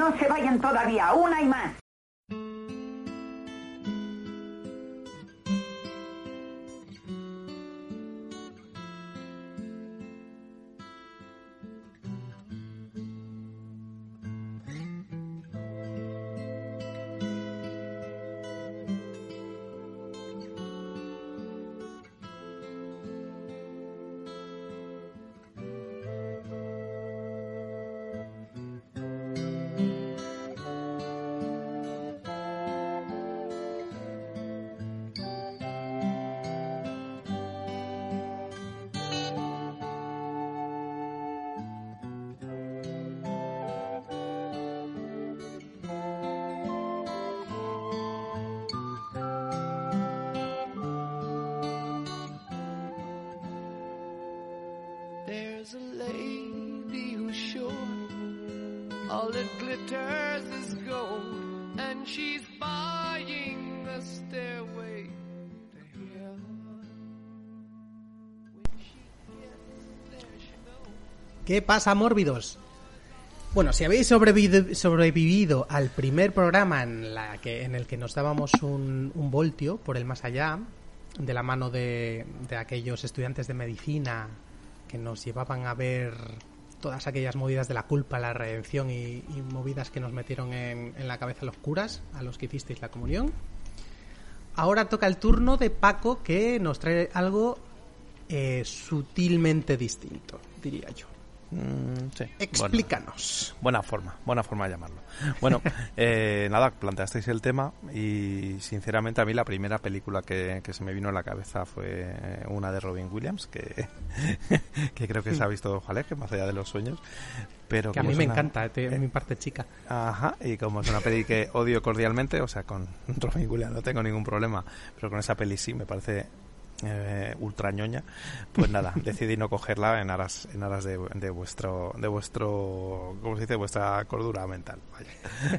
No se vayan todavía, una y más. ¿Qué pasa, mórbidos? Bueno, si habéis sobrevivido, al primer programa en, la que, en el que nos dábamos un, voltio por el más allá, de la mano de, aquellos estudiantes de medicina que nos llevaban a ver todas aquellas movidas de la culpa, la redención y, movidas que nos metieron en, en la cabeza los curas, a los que hicisteis la comunión. Ahora toca el turno de Paco que nos trae algo eh, sutilmente distinto, diría yo. Mm, sí. Explícanos. Buena, buena forma, buena forma de llamarlo. Bueno, eh, nada, planteasteis el tema y sinceramente a mí la primera película que, que se me vino a la cabeza fue eh, una de Robin Williams, que, que creo que se ha visto ojalá, que más allá de los sueños. Pero Que a mí es me una- encanta, eh, es mi parte chica. Ajá, y como es una peli que odio cordialmente, o sea, con Robin Williams no tengo ningún problema, pero con esa peli sí me parece eh, ultra ñoña, pues nada, decidí no cogerla en aras, en aras de, de vuestro, de vuestro, ¿cómo se dice? Vuestra cordura mental, vaya.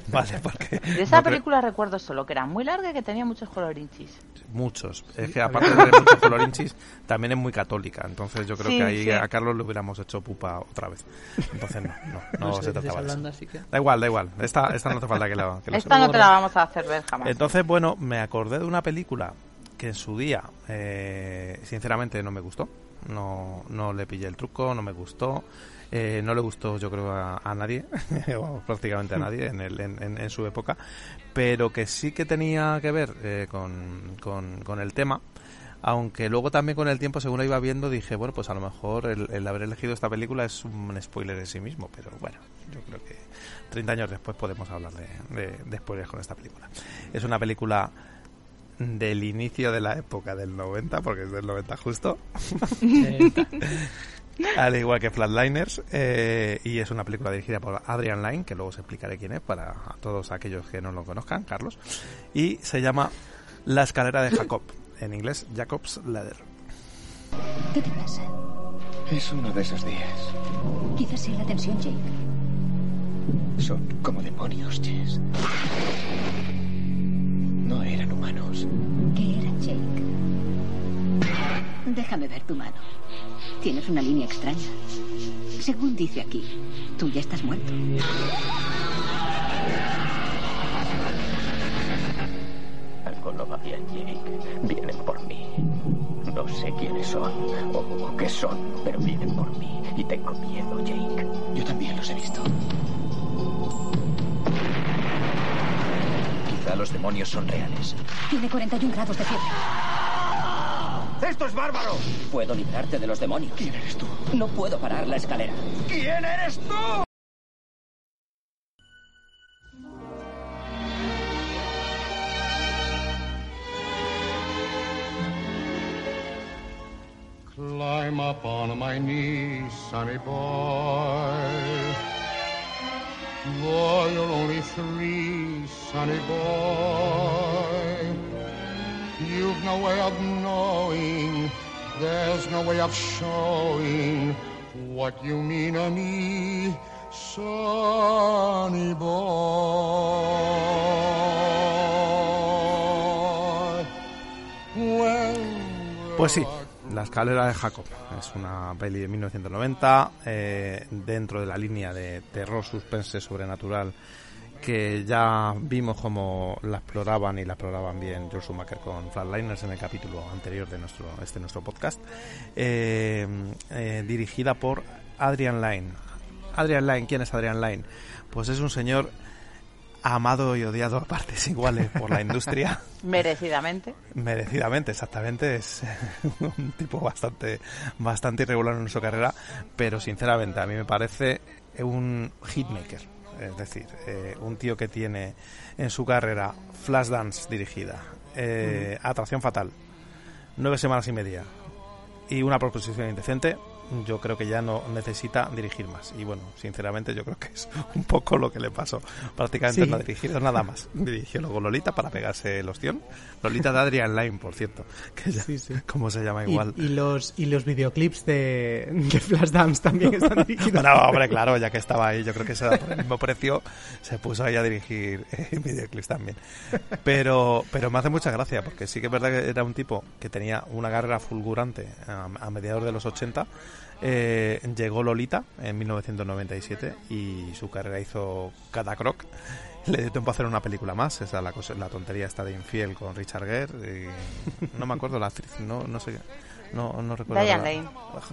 Vale, porque... De esa no creo- película recuerdo solo que era muy larga y que tenía muchos colorinchis. Muchos. Es que aparte de tener muchos colorinchis, también es muy católica. Entonces yo creo Sí, que ahí sí. a Carlos le hubiéramos hecho pupa otra vez. Entonces no, no, no, No se trataba de eso. que... Da igual, da igual. Esta, esta no hace falta que lo, que Esta no te la vamos a hacer ver jamás. Entonces, bueno, me acordé de una película que en su día, eh, sinceramente, no me gustó. No, no le pillé el truco, no me gustó. Eh, no le gustó, yo creo, a, a nadie, vamos, prácticamente a nadie en, el- en, en- en su época, pero que sí que tenía que ver eh, con, con, con el tema. Aunque luego también con el tiempo, según lo iba viendo, dije, bueno, pues a lo mejor el, el haber elegido esta película es un spoiler en sí mismo, pero bueno, yo creo que 30 años después podemos hablar de, de, de spoilers con esta película. Es una película del inicio de la época del 90, porque es del 90 justo, al igual que Flatliners, eh, y es una película dirigida por Adrian Lyne, que luego os explicaré quién es para todos aquellos que no lo conozcan, Carlos, y se llama La escalera de Jacob, en inglés Jacob's Ladder. ¿Qué te pasa? Es uno de esos días. Quizás sea la tensión, Jake. Son como demonios, Jess. No eran humanos. ¿Qué era, Jake? Déjame ver tu mano. Tienes una línea extraña. Según dice aquí, tú ya estás muerto. Algo no va bien, Jake. Vienen por mí. No sé quiénes son o, o qué son, pero vienen por mí. Y tengo miedo, Jake. Yo también los he visto. Los demonios son reales. Tiene 41 grados de fiebre. ¡Esto es bárbaro! Puedo librarte de los demonios. ¿Quién eres tú? No puedo parar la escalera. ¿Quién eres tú? Climb up on my knees, sonny boy. Though you're only three, sonny boy. You've no way of knowing, there's no way of showing what you mean to me, sonny boy. When Pues sí, La escalera de Jacob es una peli de 1990 eh, dentro de la línea de terror suspense sobrenatural que ya vimos cómo la exploraban y la exploraban bien George Schumacher con Flatliners en el capítulo anterior de nuestro este nuestro podcast eh, eh, dirigida por Adrian Lyne Adrian Lyne ¿quién es Adrian Lyne? pues es un señor amado y odiado a partes iguales por la industria. Merecidamente. Merecidamente, exactamente. Es un tipo bastante, bastante irregular en su carrera, pero sinceramente a mí me parece un hitmaker. Es decir, eh, un tío que tiene en su carrera Flashdance dirigida, eh, Atracción Fatal, nueve semanas y media y una proposición indecente, yo creo que ya no necesita dirigir más. Y bueno, sinceramente yo creo que es un poco lo que le pasó. Prácticamente no ha dirigido nada más. Dirigió luego Lolita para pegarse el ostión. Lolita de Adrian Line, por cierto. Que ya, ¿Cómo se llama igual? Y, los, y los videoclips de, de Flashdance también están dirigidos. no, hombre, claro, ya que estaba ahí, yo creo que se da por el mismo precio, se puso ahí a dirigir eh, videoclips también. Pero, pero me hace mucha gracia, porque sí que es verdad que era un tipo que tenía una carrera fulgurante a, a mediados de los 80 eh, llegó Lolita en 1997 y su carrera hizo Catacroc. Le dio tiempo a hacer una película más, esa la, cosa, la tontería está de infiel con Richard Gere. no me acuerdo la actriz, no, no sé. No, no recuerdo. Diane Lane.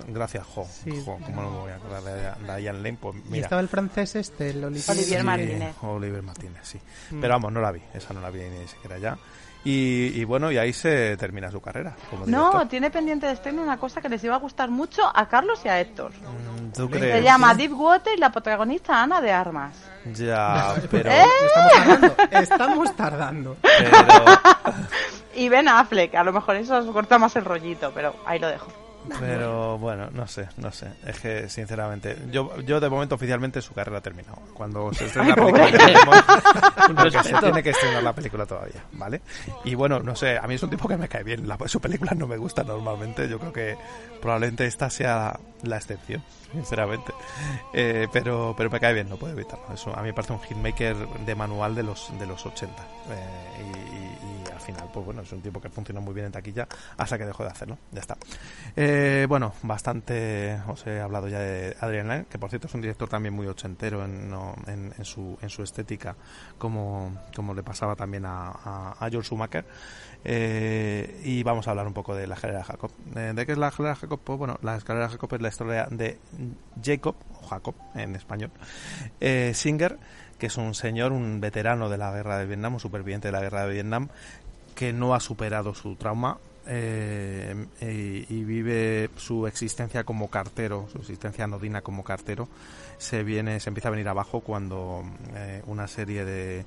Gracias, Jo. jo ¿Cómo no me voy a acordar de Diane Lane? Pues mira. ¿Y estaba el francés este, el Olivier, Olivier Martínez. Olivier Martínez, sí. Mm. Pero vamos, no la vi. Esa no la vi ni siquiera ya. Y, y, bueno, y ahí se termina su carrera. Como no, tiene pendiente de estreno una cosa que les iba a gustar mucho a Carlos y a Héctor. Mm, ¿Tú crees? Se llama Deep Water y la protagonista Ana de Armas. Ya, pero... ¿Eh? Estamos tardando. Estamos tardando. Pero... y Ben Affleck, a lo mejor eso os corta más el rollito, pero ahí lo dejo. Pero bueno, no sé, no sé. Es que sinceramente, yo, yo de momento oficialmente su carrera ha terminado. Cuando se estrena la película, se tiene que estrenar la película todavía, ¿vale? Y bueno, no sé, a mí es un tipo que me cae bien. La, su película no me gusta normalmente. Yo creo que probablemente esta sea la excepción, sinceramente. Eh, pero, pero me cae bien, no puedo evitarlo. Eso a mí me parece un hitmaker de manual de los, de los 80. Eh, y, final, pues bueno, es un tipo que funcionó muy bien en taquilla hasta que dejó de hacerlo. Ya está. Eh, bueno, bastante os he hablado ya de Adrian Lyne, que por cierto es un director también muy ochentero en, en, su, en su estética, como, le pasaba también a, George Schumacher. Eh, y vamos a hablar un poco de la escalera de Jacob. Eh, ¿De qué es la escalera de Jacob? Pues bueno, la escalera de Jacob es la historia de Jacob, o Jacob en español, Singer, que es un señor, un veterano de la guerra de Vietnam, un superviviente de la guerra de Vietnam, que no ha superado su trauma eh, y, vive su existencia como cartero, su existencia anodina como cartero, se viene, se empieza a venir abajo cuando eh, una serie de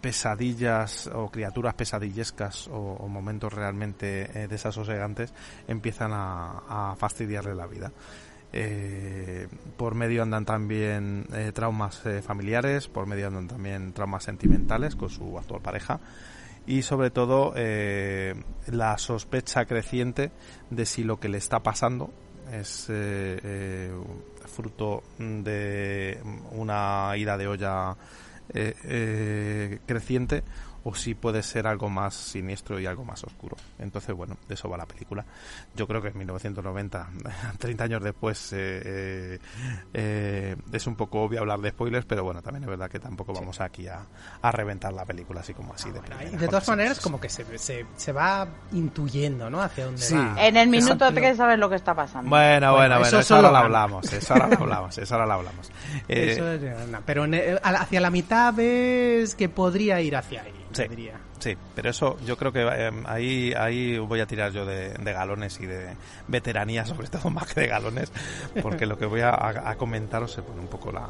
pesadillas o criaturas pesadillescas o, momentos realmente eh, desasosegantes empiezan a, fastidiarle la vida. por medio andan también traumas familiares, por medio andan también traumas sentimentales con su actual pareja y sobre todo eh, la sospecha creciente de si lo que le está pasando es eh, eh, fruto de una ida de olla creciente o si puede ser algo más siniestro y algo más oscuro. Entonces, bueno, de eso va la película. Yo creo que en 1990, 30 años después, eh, eh, eh, es un poco obvio hablar de spoilers, pero bueno, también es verdad que tampoco vamos aquí a, a reventar la película así como así. de, de todas maneras, como que se, se, va intuyendo, ¿no? Hacia dónde va. En el minuto 3 sabes lo que está pasando. Bueno, bueno, bueno, eso, ahora lo hablamos, eso ahora lo hablamos, eso ahora lo hablamos. pero hacia la mitad ves que podría ir hacia ahí. Sí, sí, pero eso yo creo que eh, ahí ahí voy a tirar yo de, galones y de veteranía, sobre todo más que de galones, porque lo que voy a, comentaros se pone un poco la,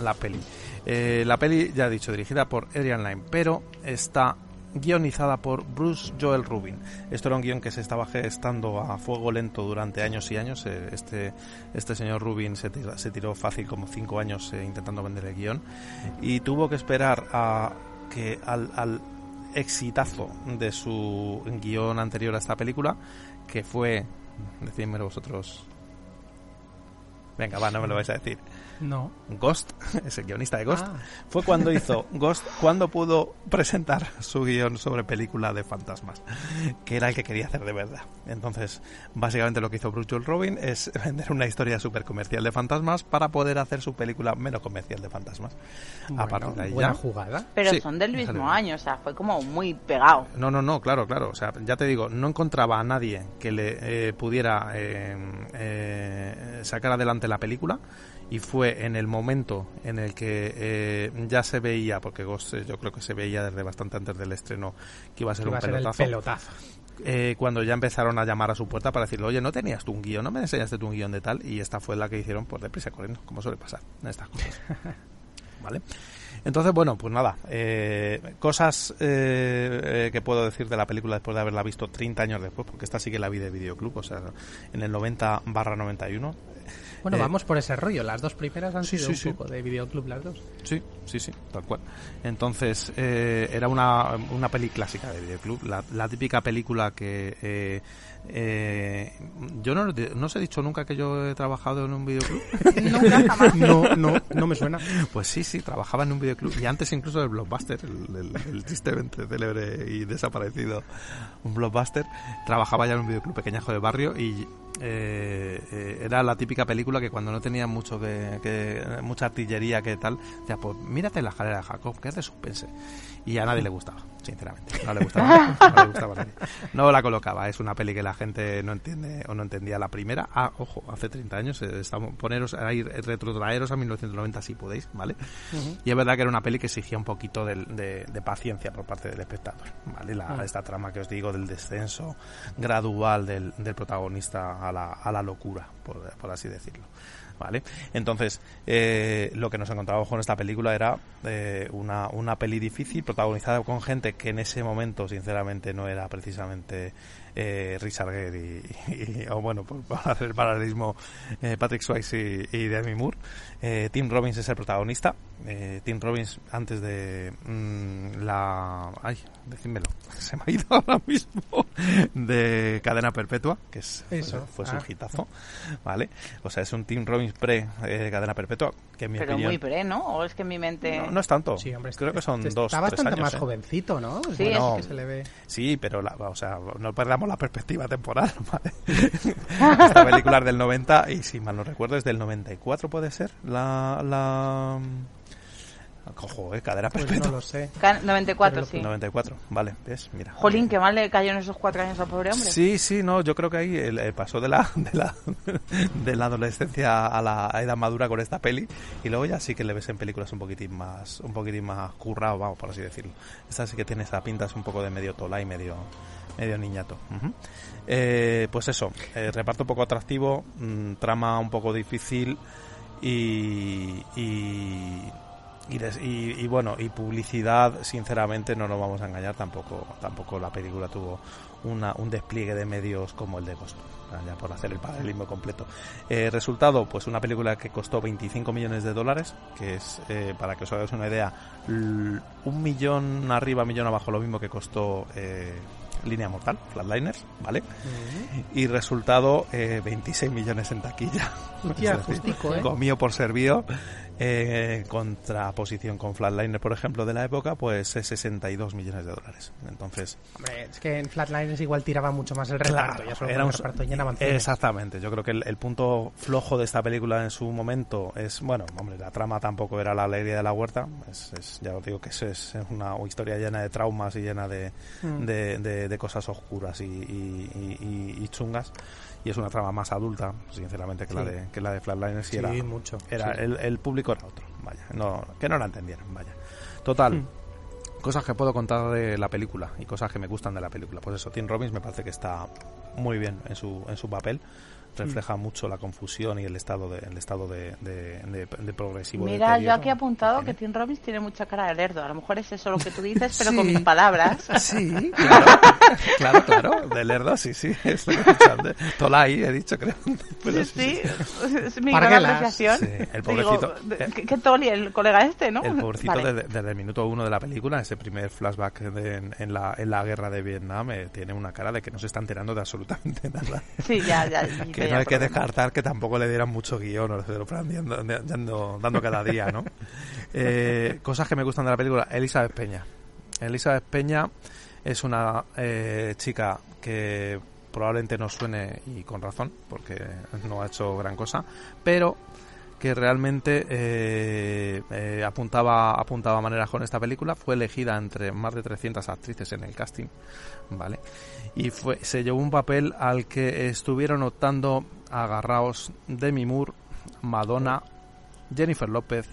la, peli. Eh, la peli, ya he dicho, dirigida por Adrian Lyne, pero está guionizada por Bruce Joel Rubin. Esto era un guion que se estaba gestando a fuego lento durante años y años. Eh, este, este señor Rubin se tiró, se tiró fácil como cinco años intentando vender el guion y tuvo que esperar a que al, al exitazo de su guion anterior a esta película, que fue, decidme vosotros, Venga, va, no me lo vais a decir. No. Ghost, es el guionista de Ghost, Ah. fue cuando hizo Ghost, cuando pudo presentar su guion sobre película de fantasmas, que era el que quería hacer de verdad. Entonces, básicamente lo que hizo Bruce Joel Robin es vender una historia súper comercial de fantasmas para poder hacer su película menos comercial de fantasmas. a Bueno, partir de ahí buena ya... jugada. Pero Sí, son del mismo año, o sea, fue como muy pegado. No, no, no, claro, claro. O sea, ya te digo, no encontraba a nadie que le eh, pudiera eh, eh, sacar adelante la película y fue en el momento en el que eh, ya se veía, porque Ghost eh, yo creo que se veía desde bastante antes del estreno que iba a ser Iba un a ser el pelotazo. eh, cuando ya empezaron a llamar a su puerta para decirle, oye, ¿no tenías tú un guion? ¿No me enseñaste tú un guion de tal? Y esta fue la que hicieron por deprisa corriendo, como suele pasar en estas cosas. ¿Vale? Entonces, bueno, pues nada, eh, cosas eh, que puedo decir de la película después de haberla visto 30 años después, porque esta sí que la vi de videoclub, o sea, en el 90 barra 91. Bueno, Eh, vamos por ese rollo. Las dos primeras han sí, sido sí, un poco de videoclub las dos. Sí, sí, sí, tal cual. Entonces, eh, era una, una peli clásica de videoclub, la, la típica película que... eh, yo no, no os he dicho nunca que yo he trabajado en un videoclub. Nunca, jamás. No, no, no me suena. Pues sí, sí, trabajaba en un videoclub y antes incluso del Blockbuster, el, el, el tristemente célebre y desaparecido un Blockbuster, trabajaba ya en un videoclub pequeñajo de barrio y eh, eh, era la típica película que cuando no tenía mucho que, que- mucha artillería que tal, decía, pues mírate la escalera de Jacob, que es de suspense. Y a nadie le gustaba, sinceramente. No le gustaba, no le gustaba a nadie. No la colocaba, es una peli que la gente no entiende o no entendía la primera. Ah, ojo, hace 30 años, eh, estamos, poneros ahí, retrotraeros a 1990 si podéis, ¿vale? Y es verdad que era una peli que exigía un poquito del- de, de paciencia por parte del espectador, ¿vale? La. Esta trama que os digo del descenso gradual del, del protagonista a la, a la locura, por, por así decirlo. ¿Vale? Entonces, eh, lo que nos encontrábamos con esta película era eh, una, una peli difícil, protagonizada con gente que en ese momento, sinceramente, no era precisamente eh, Richard Gere y, y- o bueno, por, para hacer el paralelismo, eh, Patrick Swayze y Demi Moore. Eh, Tim Robbins es el protagonista. Eh, Tim Robbins, antes de mm, la. Ay, decídmelo, se me ha ido ahora mismo. De Cadena Perpetua, que es, Eso. fue su Ah. hitazo. ¿Vale? O sea, es un Tim Robbins pre eh, Cadena Perpetua, que en mi Pero opinión. muy pre, ¿no? O es que en mi mente... no, no es tanto. Sí, hombre, Creo que son está dos, tres bastante años. más ¿eh? jovencito, ¿no? Es Sí, bueno es- que se le ve. Sí, pero la, o sea, no perdamos la perspectiva temporal, ¿vale? Esta película es del 90 y si mal no recuerdo es del 94 puede ser la la Cojo, eh, cadera Pues perpetua. no lo sé. Ca- 94, Pero sí. 94, vale, ¿ves? Mira. Jolín, qué mal le cayó en esos cuatro años al pobre hombre. Sí, sí, no, yo creo que ahí el- eh, pasó de la, de la de la adolescencia a la edad madura con esta peli y luego ya sí que le ves en películas un poquitín más un poquitín más currado, vamos, por así decirlo. Esta sí que tiene esa pinta es un poco de medio tola y medio medio niñato. Ujú. Eh, pues eso, eh, reparto poco atractivo, mm, trama un poco difícil y y y, bueno, y publicidad, sinceramente, no nos vamos a engañar, tampoco tampoco la película tuvo una, un despliegue de medios como el de Ghost, ya por hacer el paralelismo completo. Eh, resultado, pues una película que costó 25 millones de dólares, que es, eh, para que os hagáis una idea, un millón arriba, millón abajo, lo mismo que costó eh, Línea Mortal, Flatliners, ¿vale? Y resultado, eh, 26 millones en taquilla. Hostia, justico, ¿eh? Comido por servido. Eh, contraposición con Flatliner, por ejemplo, de la época, pues es 62 millones de dólares. Entonces, Hombre, es que en Flatliners igual tiraba mucho más el reparto. Claro, ya solo era un- reparto llenaban. Exactamente, yo creo que el, el punto flojo de esta película en su momento es, bueno, hombre, la trama tampoco era la alegría de la huerta, es, es- ya os digo que es, es una historia llena de traumas y llena de, Mm. de, de- de cosas oscuras y, y- y- y- y chungas, y es una trama más adulta, sinceramente, que, la, de, que la de Flatliners, y Sí, era, mucho. era sí. el, el público era otro, vaya, no, que no la entendieron, vaya. Total, Mm. cosas que puedo contar de la película y cosas que me gustan de la película. Pues eso, Tim Robbins me parece que está muy bien en su, en su papel. Mm. Refleja mucho la confusión y el estado de, el estado de, de, de- de progresivo. Mira, yo aquí he apuntado que. Tim Robbins tiene mucha cara de lerdo. A lo mejor es eso lo que tú dices, pero Sí. con mis palabras. Sí, claro, claro, claro, de lerdo, sí, sí, es. Tolai, he dicho, creo. Pero sí, sí, es mi gran apreciación. Sí, el pobrecito. Digo, ¿qué, qué Toli, el colega este, ¿no? El pobrecito Vale. desde, desde el minuto uno de la película, ese primer flashback de- en, en la, en la guerra de Vietnam, eh, tiene una cara de que no se está enterando de absolutamente nada. Sí, ya, ya. y que que no hay que descartar que tampoco le dieran mucho guion o se lo fueran dando, dando- dando cada día, ¿no? Eh, cosas que me gustan de la película, Elizabeth Peña. Elizabeth Peña es una eh, chica que probablemente no suene y con razón, porque no ha hecho gran cosa, pero que realmente eh, eh, apuntaba apuntaba maneras con esta película. Fue elegida entre más de 300 actrices en el casting vale y fue se llevó un papel al que estuvieron optando agarraos Demi Moore Madonna Jennifer López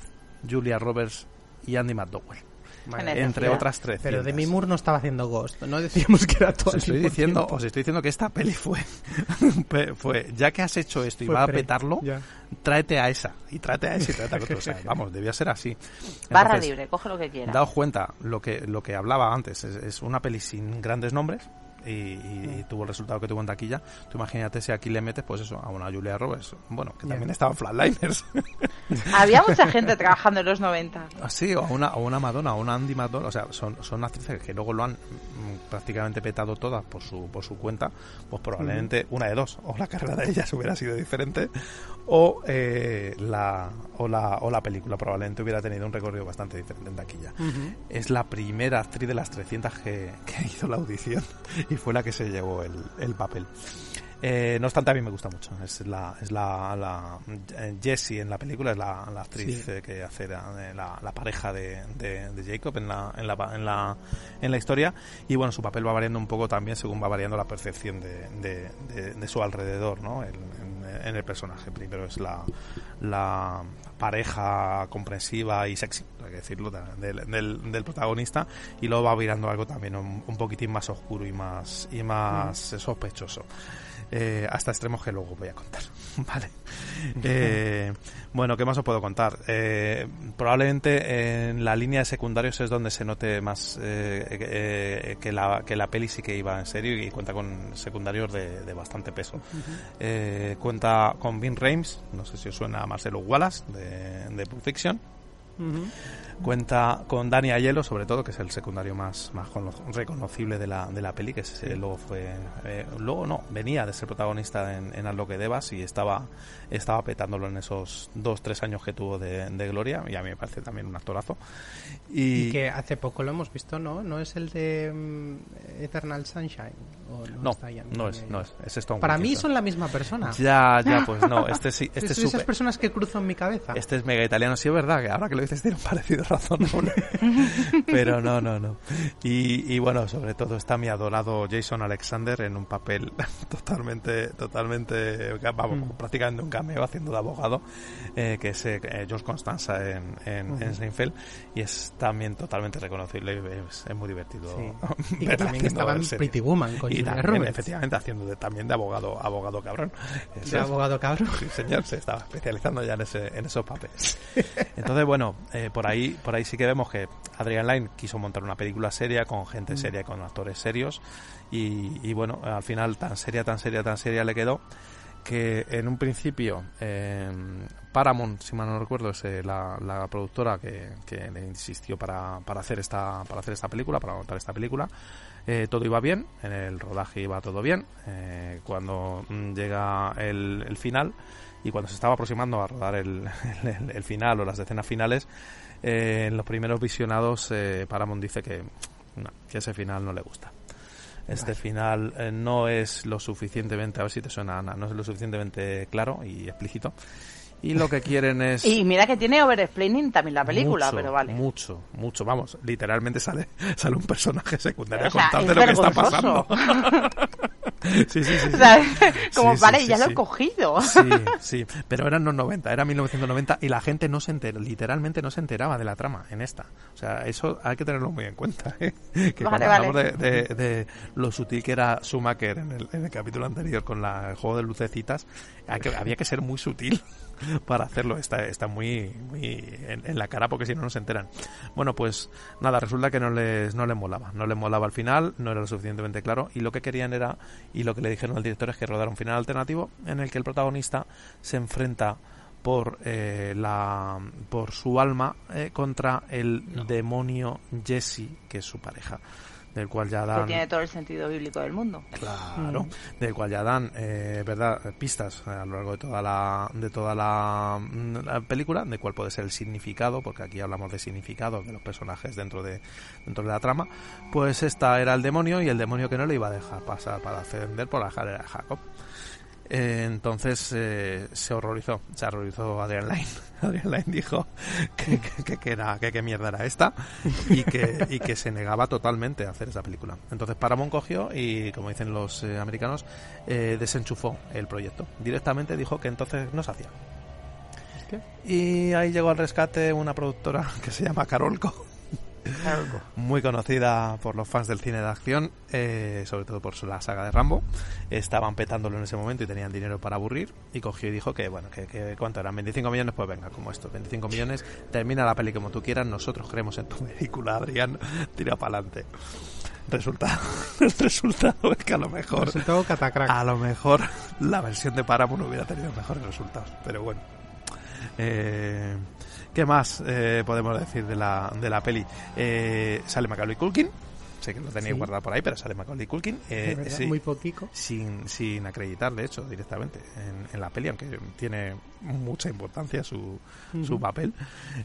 Julia Roberts y Andy McDowell Generación. entre otras tres Pero Demi Moore no estaba haciendo Ghost. No decíamos que era todo os estoy diciendo os estoy diciendo que esta peli fue fue ya que has hecho esto y Fue va a pre- petarlo ya. tráete a esa y tráete a esa y tráete al otro o sea, vamos debía ser así Barra Entonces, libre, coge lo que quieras. Daos cuenta, lo que, lo que hablaba antes, es, es una peli sin grandes nombres y, y- y tuvo el resultado que tuvo en taquilla. Tú imagínate si aquí le metes, pues eso, a una Julia Roberts, bueno, que también estaba en Flatliners, Había mucha gente trabajando en los 90. así, o a una, o una Madonna, o una Andy Madonna, o sea, son, son actrices que luego lo han mm, prácticamente petado todas por su, por su cuenta, pues probablemente una de dos, o la carrera de ellas hubiera sido diferente, o, eh, la, o, la, o la película probablemente hubiera tenido un recorrido bastante diferente en taquilla. Es la primera actriz de las 300 que, que hizo la audición y fue la que se llevó el, el papel. Eh, no obstante, a mí me gusta mucho. Es la, es la, la eh, Jessie en la película, es la, la actriz Sí. eh, que hace la, la- la pareja de, de- de Jacob en la, en, la, en, la, en la historia. Y bueno, su papel va variando un poco también según va variando la percepción de, de, de- su alrededor, ¿no? En, en- en el personaje. Primero es la, la pareja comprensiva y sexy, hay que decirlo, de- del, del, del protagonista. Y luego va virando algo también un, un poquitín más oscuro y más, y más eh, sospechoso eh, hasta extremos que luego voy a contar. vale. Eh, bueno, ¿qué más os puedo contar? Eh, probablemente en la línea de secundarios es donde se note más que, la, que la peli sí que iba en serio y cuenta con secundarios de, de bastante peso. Cuenta con Vin Rames, no sé si os suena a Marcelo Wallace de, de Pulp Fiction. Cuenta con Dani Aiello, sobre todo, que es el secundario más, más cono- reconocible de la, de la peli, que ese luego fue... eh, luego no, venía de ser protagonista en, en Haz que debas y estaba, estaba petándolo en esos dos, tres años que tuvo de, de gloria y a mí me parece también un actorazo. Y, Y que hace poco lo hemos visto, ¿no? ¿No es el de mm, Eternal Sunshine? ¿O no, está no es, no es, es Para mí son la misma persona. Ya, ya, pues no, este sí, este es esas personas que cruzo en mi cabeza. Este es mega italiano, sí es verdad, que ahora que lo dices tiene un parecido razonable. Pero no, no, no. Y, y bueno, sobre todo está mi adorado Jason Alexander en un papel totalmente, totalmente, vamos, Mm. prácticamente un cameo haciendo de abogado, eh, que es eh, George Constanza en, en, en Seinfeld, y es también totalmente reconocible, es, es muy divertido. Sí. Y que también estaba en. Pretty Woman con y También, efectivamente, haciendo de- también de abogado, abogado cabrón. Eso De es. abogado cabrón. Sí, señor, se estaba especializando ya en, ese, en esos papeles. Entonces, bueno, eh, por ahí por ahí sí que vemos que Adrian Lyne quiso montar una película seria con gente seria, con actores serios y, y bueno, al final tan seria, tan seria, tan seria le quedó que en un principio eh, Paramount, si mal no recuerdo, es eh, la, la productora que, que le insistió para, para hacer esta para hacer esta película, para montar esta película. Eh, todo iba bien, en el rodaje iba todo bien. Eh, cuando mm, llega el, el final y cuando se estaba aproximando a rodar el, el- el final o las escenas finales, eh, en los primeros visionados eh, Paramount dice que, no, que ese final no le gusta. Este final eh, no es lo suficientemente, a ver si te suena Ana, no es lo suficientemente claro y explícito. Y lo que quieren es... Y mira que tiene overexplaining también la película, mucho, pero vale. Mucho, mucho, vamos, literalmente sale, sale un personaje secundario O sea, a contarte es lo que está pasando. sí, sí, sí. sí. O sea, como Sí, vale, sí, ya lo he cogido. Sí, sí, pero eran los 90, era 1990 y la gente no se enteró, literalmente no se enteraba de la trama en esta. O sea, eso hay que tenerlo muy en cuenta. ¿eh? Que Vale, cuando vale. hablamos de, de- de lo sutil que era Schumacher en el, en el capítulo anterior con la, el juego de lucecitas, hay que- había que ser muy sutil para hacerlo. Está, está muy, muy en, en la cara porque si no, no se enteran. Bueno, pues nada, resulta que no les, no les molaba. No les molaba al final, no era lo suficientemente claro y lo que querían era, y lo que le dijeron al director es que rodara un final alternativo en el que el protagonista se enfrenta por eh, la por su alma eh, contra el demonio Jesse que es su pareja del cual ya Que dan tiene todo el sentido bíblico del mundo. Claro, del cual ya dan, eh, verdad, pistas a lo largo de toda la de toda la, mm, la película, de cuál puede ser el significado, porque aquí hablamos de significado de los personajes dentro de dentro de la trama. Pues esta era el demonio y el demonio que no le iba a dejar pasar para ascender por la escalera de Jacob. Eh, entonces eh, se horrorizó, se horrorizó Adrian Lyne. Adrian Lyne dijo que, que, que, era, mierda era esta y que, y que se negaba totalmente a hacer esa película. Entonces Paramount cogió y, como dicen los eh, americanos, eh, desenchufó el proyecto. Directamente dijo que entonces no se hacía. Y ahí llegó al rescate una productora que se llama Carolco. Muy conocida por los fans del cine de acción, eh, sobre todo por su- la saga de Rambo. Estaban petándolo en ese momento y tenían dinero para aburrir. Y cogió y dijo que, bueno, que, que ¿cuánto eran? 25 millones, pues venga, como esto, 25 millones, termina la peli como tú quieras, nosotros creemos en tu película, Adrián, tira para adelante. Resultado, el resultado es que a lo mejor, Resultado catacrack. a lo mejor la versión de Paramount hubiera tenido mejores resultados, pero bueno. Eh, ¿Qué más eh, podemos decir de la, de la peli? Eh, sale Macaulay Culkin. Sé que lo tenéis Sí. guardado por ahí, pero sale Macaulay Culkin. eh, Es verdad, sí, Muy poquito. sin, sin acreditar, de hecho, directamente en, en la peli, aunque tiene mucha importancia su, su papel.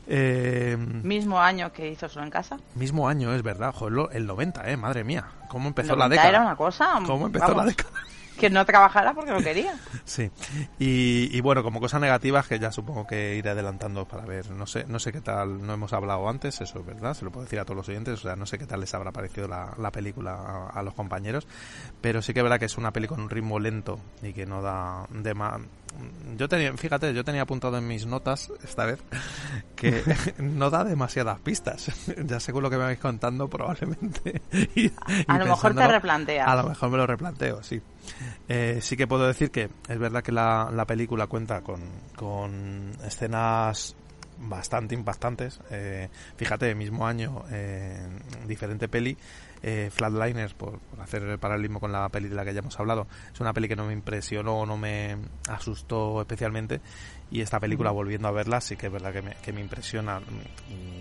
Eh, Mismo año que hizo Solo en Casa. mismo año, es verdad, joder, el 90, eh, madre mía. ¿Cómo empezó la 90 década? Era una cosa. ¿Cómo empezó vamos, la década? Que no trabajara porque no quería. Sí, y, bueno, como cosas negativas que ya supongo que iré adelantando para ver, no sé, no sé qué tal, no hemos hablado antes, eso es verdad, se lo puedo decir a todos los oyentes, o sea, no sé qué tal les habrá parecido la, la película a, a los compañeros, pero sí que es verdad que es una peli con un ritmo lento y que no da de más... Yo tenía, fíjate, yo tenía apuntado en mis notas esta vez que no da demasiadas pistas. ya según lo que me vais contando, probablemente. y- y A lo mejor te replanteas. A lo mejor me lo replanteo, sí. Eh, sí que puedo decir que es verdad que la, la película cuenta con, con escenas bastante impactantes. Eh, fíjate, mismo año, eh, diferente peli, eh, Flatliners, por, por hacer el paralelismo con la peli de la que ya hemos hablado, es una peli que no me impresionó, no me asustó especialmente. Y esta película, volviendo a verla, sí que es verdad que me, que me impresiona,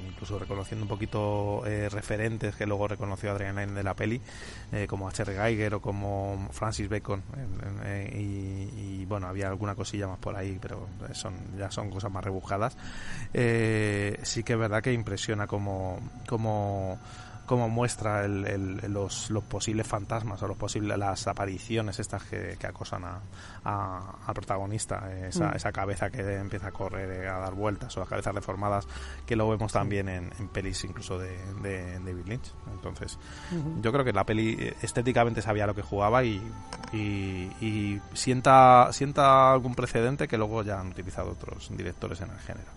incluso reconociendo un poquito eh, referentes que luego reconoció Adrian Lyne de la peli, eh, como H.R. Geiger o como Francis Bacon. y, y, bueno, había alguna cosilla más por ahí, pero son ya son cosas más rebuscadas. Eh, sí que es verdad que impresiona como, como como muestra el- el- los, los posibles fantasmas o los posibles las apariciones estas que, que acosan a, a- al protagonista esa, Mm. esa cabeza que empieza a correr eh, a dar vueltas o las cabezas deformadas que lo vemos también en, en pelis incluso de, de, David Lynch. Entonces yo creo que la peli eh, estéticamente sabía lo que jugaba y, y, y sienta sienta algún precedente que luego ya han utilizado otros directores en el género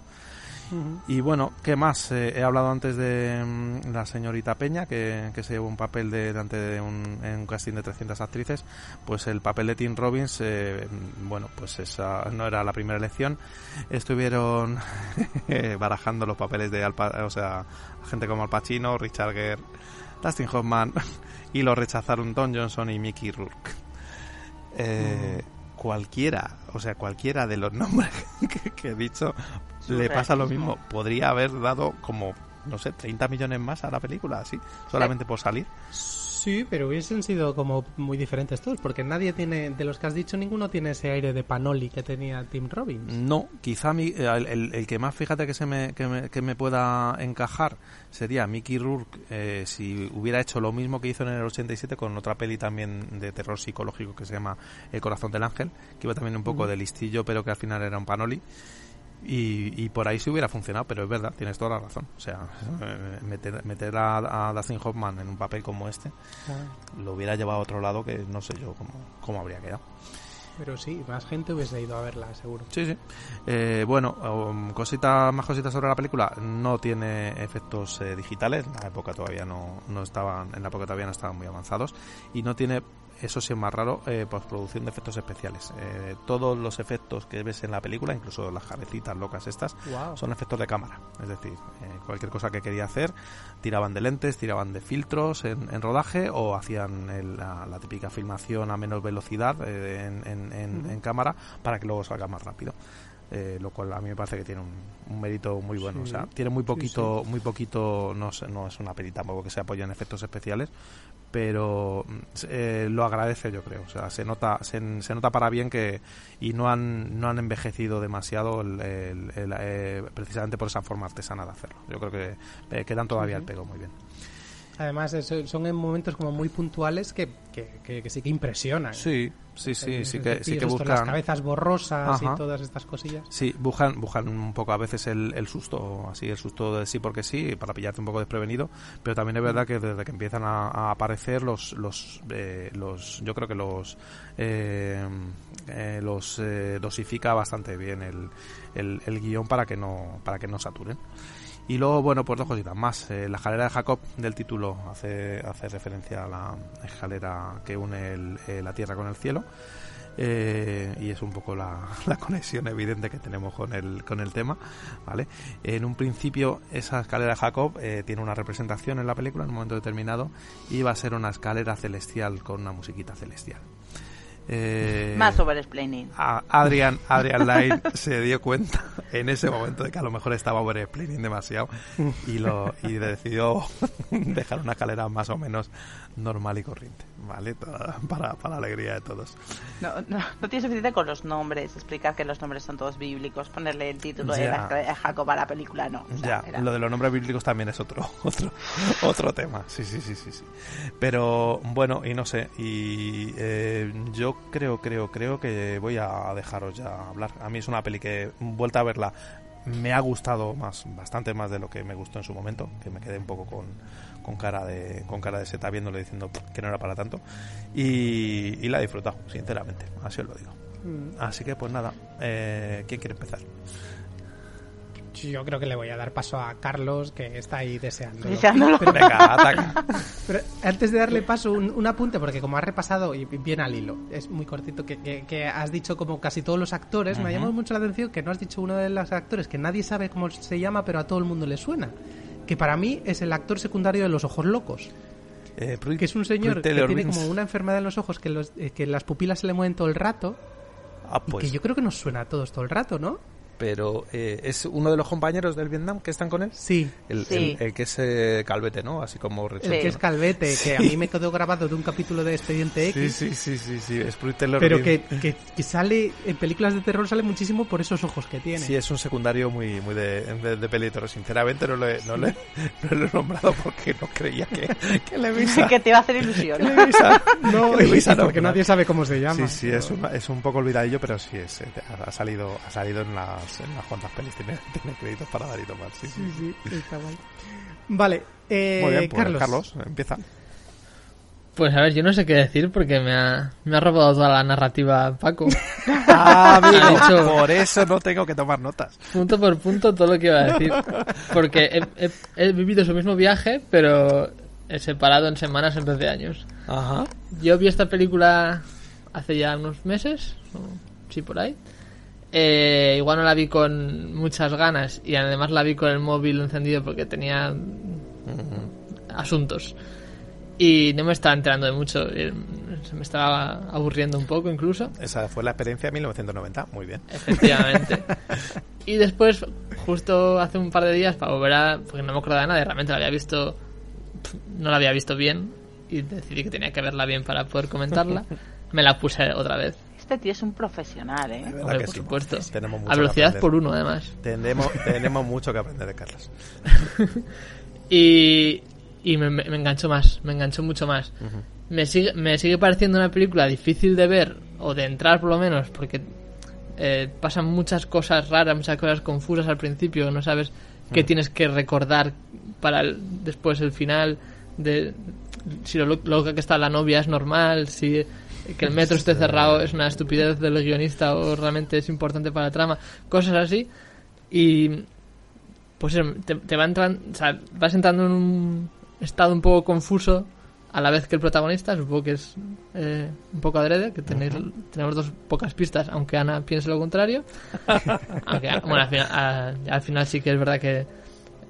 Y bueno, ¿qué más? Eh, he hablado antes de mm, la señorita Peña, que, que se llevó un papel de, delante de un, en un casting de 300 actrices. Pues el papel de Tim Robbins, eh, mm, bueno, pues esa no era la primera elección. Estuvieron eh, barajando los papeles de Al Pa- o sea, gente como Al Pacino, Richard Gere, Dustin Hoffman, y lo rechazaron Don Johnson y Mickey Rourke. Eh, Cualquiera, o sea, cualquiera de los nombres que, que he dicho le pasa lo mismo. Podría haber dado como, no sé, 30 millones más a la película, así, solamente por salir. Sí, pero hubiesen sido como muy diferentes todos, porque nadie tiene, de los que has dicho, ninguno tiene ese aire de Panoli que tenía Tim Robbins. No, quizá mi- eh, el, el- el que más, fíjate que se me, que me, que me pueda encajar sería Mickey Rourke eh, si hubiera hecho lo mismo que hizo en el 87 con otra peli también de terror psicológico que se llama El corazón del ángel, que iba también un poco de listillo, pero que al final era un panoli. Y, y por ahí sí hubiera funcionado, pero es verdad, tienes toda la razón. O sea, eh, meter, meter a, a Dustin Hoffman en un papel como este lo hubiera llevado a otro lado que no sé yo cómo, cómo habría quedado. Pero sí, más gente hubiese ido a verla, seguro. Sí, sí. Eh, bueno, um, cosita, más cositas sobre la película. No tiene efectos eh, digitales. En la época todavía no, no estaban, en la época todavía no estaban muy avanzados. Y no tiene, eso sí es más raro, eh, postproducción de efectos especiales. Eh, todos los efectos que ves en la película, incluso las cabecitas locas estas, Wow. son efectos de cámara. Es decir, eh, cualquier cosa que quería hacer, tiraban de lentes, tiraban de filtros en, en rodaje o hacían el- la, la típica filmación a menos velocidad eh, en, en cámara para que luego salga más rápido. Eh, lo cual a mí me parece que tiene un, un mérito muy bueno. Sí. O sea, tiene muy Sí, poquito, muy poquito, no, sé, no es una peli tampoco que se apoya en efectos especiales, pero mm, eh, lo agradece yo creo. O sea, se nota, se, se nota para bien que y no han, no han envejecido demasiado el- el- el, eh, precisamente por esa forma artesana de hacerlo. Yo creo que eh, quedan todavía sí. pego muy bien. Además, son en momentos como muy puntuales que, que, que- que sí que impresionan. Sí, sí, sí, sí que, sí que esto, Las buscan. cabezas borrosas Ajá. y todas estas cosillas. Sí, buscan, buscan un poco a veces el, el susto, así el susto de sí porque sí, para pillarte un poco desprevenido, pero también es verdad que desde que empiezan a, a aparecer los, los, eh, los, yo creo que los, eh, eh, los eh, dosifica bastante bien el, el, el guion para que no, para que no saturen. Y luego, bueno, pues dos cositas más. Eh, la escalera de Jacob del título hace, hace referencia a la escalera que une el- eh, la tierra con el cielo. Eh, y es un poco la, la conexión evidente que tenemos con el, con el tema, ¿vale? En un principio, esa escalera de Jacob eh, tiene una representación en la película en un momento determinado y va a ser una escalera celestial con una musiquita celestial. Eh, Más overexplaining. Adrian, Adrian Lyne se dio cuenta en ese momento de que a lo mejor estaba overexplaining demasiado y lo y decidió dejar una escalera más o menos normal y corriente, ¿vale? Para, para la alegría de todos. No, no, no tiene suficiente con los nombres, explicar que los nombres son todos bíblicos, ponerle el título de Ya. la escalera de Jacob a la película, no. o sea, Ya, era- lo de los nombres bíblicos también es otro, otro, otro tema. Sí, sí, sí, sí, sí. Pero bueno, y no sé, y eh, yo creo, creo, creo que voy a dejaros ya hablar. A mí es una peli que, vuelta a verla, me ha gustado más, bastante más de lo que me gustó en su momento, que me quedé un poco con, con cara de, con cara de seta viéndole diciendo que no era para tanto. Y, y la he disfrutado, sinceramente, así os lo digo. Mm. Así que pues nada, eh, ¿quién quiere empezar? Yo creo que le voy a dar paso a Carlos, que está ahí deseándolo. Deseándolo. Pero, Venga, ataca. pero antes de darle paso, un, un apunte, porque como has repasado, y bien al hilo, es muy cortito, que, que- que has dicho como casi todos los actores, me ha llamado mucho la atención que no has dicho uno de los actores que nadie sabe cómo se llama, pero a todo el mundo le suena. Que para mí es el actor secundario de Los Ojos Locos. Eh, Que es un señor que Taylor tiene como una enfermedad en los ojos, que, los- eh, que las pupilas se le mueven todo el rato. Ah, Y pues, que yo creo que nos suena a todos todo el rato, ¿no? Pero eh, es uno de los compañeros del Vietnam que están con él. Sí. El, Sí. el- el que es eh, calvete, ¿no? Así como El rechoncho. que es Calvete, que a mí me quedó grabado de un capítulo de Expediente X. Sí, sí, sí, sí, sí, es Pero que, que, que sale en películas de terror sale muchísimo por esos ojos que tiene. Sí, es un secundario muy, muy de, de, de peli de terror. Sinceramente no lo, he, no, lo he, no lo he nombrado porque no creía que, que le visa. que te va a hacer ilusión. que le visa. No, que visa, no, porque no. nadie sabe cómo se llama. Sí, sí, es un, es un poco olvidadillo, pero sí, es, ha salido, ha salido en en cuantas pelis. Tiene, tiene créditos para dar y tomar. Sí, sí, Sí, sí, está guay. Vale, eh, Muy bien, pues, Carlos. Carlos, empieza. Pues a ver, yo no sé qué decir porque me ha, me ha robado toda la narrativa Paco. Ah, amigo, Ha dicho- por eso no tengo que tomar notas. punto por punto todo lo que iba a decir. Porque he, he- he vivido su mismo viaje, pero he separado en semanas en vez de años. Ajá. Yo vi esta película hace ya unos meses, o sí, por ahí. Eh, igual no la vi con muchas ganas y además la vi con el móvil encendido porque tenía asuntos. Y no me estaba enterando de mucho, eh, se me estaba aburriendo un poco incluso. Esa fue la experiencia de 1990. Muy bien. Efectivamente. y después, justo hace un par de días, para volver a. Porque no me acordaba de nada, realmente la había visto. No la había visto bien. Y decidí que tenía que verla bien para poder comentarla. Me la puse otra vez. Este tío es un profesional, ¿eh? ¿Verdad Hombre, por sí? supuesto. Tenemos mucho A velocidad por uno, además. Tenemos, tenemos mucho que aprender de Carlos. Y, y me, me- enganchó más, me enganchó mucho más. me, sigue, me sigue pareciendo una película difícil de ver, o de entrar por lo menos, porque eh, pasan muchas cosas raras, muchas cosas confusas al principio, no sabes qué tienes que recordar para el- después el final, de si lo lo- loca que está la novia es normal, si que el metro esté cerrado es una estupidez del guionista o realmente es importante para la trama, cosas así. Y pues te, te va entrando, o sea, vas entrando en un estado un poco confuso a la vez que el protagonista, supongo que es eh, un poco adrede, que tenéis, tenemos dos pocas pistas, aunque Ana piense lo contrario. aunque, bueno, al final, a- al final sí que es verdad que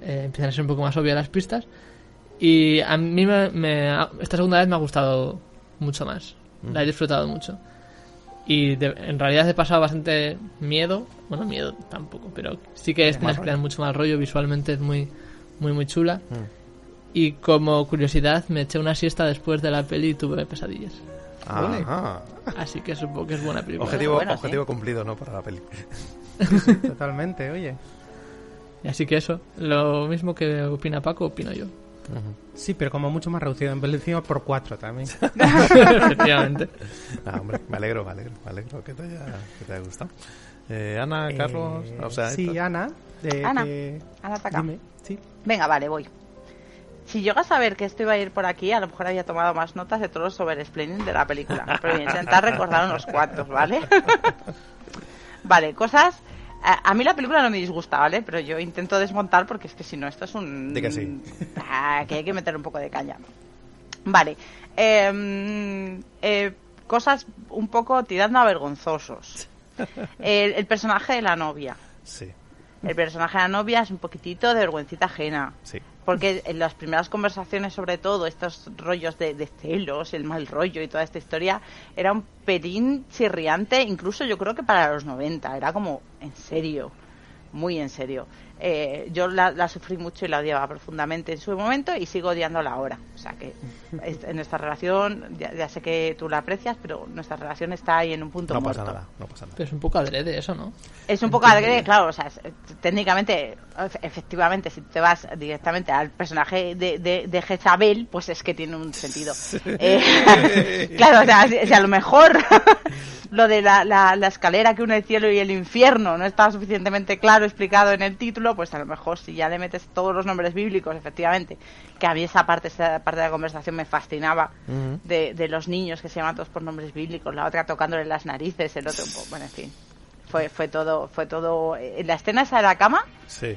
eh, empiezan a ser un poco más obvias las pistas. Y a mí me, me esta segunda vez me ha gustado mucho más. La he disfrutado mucho. Y de- en realidad he pasado bastante miedo. Bueno, miedo tampoco, pero sí que escenas crean mucho más rollo. Visualmente es muy, muy, muy chula. Mm. Y como curiosidad, me eché una siesta después de la peli y tuve pesadillas. Ajá. Así que supongo que es buena película. Objetivo, Bueno, sí. objetivo cumplido, ¿no? Para la peli. Totalmente, oye. Así que eso, lo mismo que opina Paco, opino yo. Sí, pero como mucho más reducido. En vez de encima por cuatro también. Efectivamente. Ah, hombre, me alegro, me alegro, me alegro que te haya, que te haya gustado. Eh, Ana, Carlos, Eh, o sea, sí, Ana. eh, Ana. Ana ataca. Dime, sí. Venga, vale, voy. Si llego a saber que esto iba a ir por aquí, a lo mejor había tomado más notas de todos los overexplaining de la película. Pero voy a intentar recordar unos cuantos, ¿vale? vale, cosas... A, a mí la película no me disgusta, ¿vale? Pero yo intento desmontar porque es que si no, esto es un... Di que sí. Ah, que hay que meter un poco de caña. Vale. Em, eh, cosas un poco tirando a vergonzosos. El, el personaje de la novia. Sí, El personaje de la novia es un poquitito de vergüencita ajena. sí. Porque en las primeras conversaciones, sobre todo, estos rollos de, celos, el mal rollo y toda esta historia, era un pelín chirriante, incluso yo creo que para los 90. Era como, en serio, muy en serio. Eh, yo la, la sufrí mucho y la odiaba profundamente en su momento y sigo odiándola ahora. O sea que en nuestra relación, ya, ya sé que tú la aprecias, pero nuestra relación está ahí en un punto No muerto. pasa nada, no pasa nada. Pero es un poco adrede eso, ¿no? Es un poco alegre, claro, o sea, es- técnicamente, efe- efectivamente, si te vas directamente al personaje de, de, de Jezabel, pues es que tiene un sentido. Eh, claro, o sea, si, si a lo mejor lo de la, la, la escalera que une el cielo y el infierno no está suficientemente claro explicado en el título, pues a lo mejor si ya le metes todos los nombres bíblicos, efectivamente, que a mí esa parte, esa parte de la conversación me fascinaba, de, de los niños que se llaman todos por nombres bíblicos, la otra tocándole las narices, el otro, bueno, en fin. Fue, fue todo, fue todo. En la escena esa de la cama, Sí,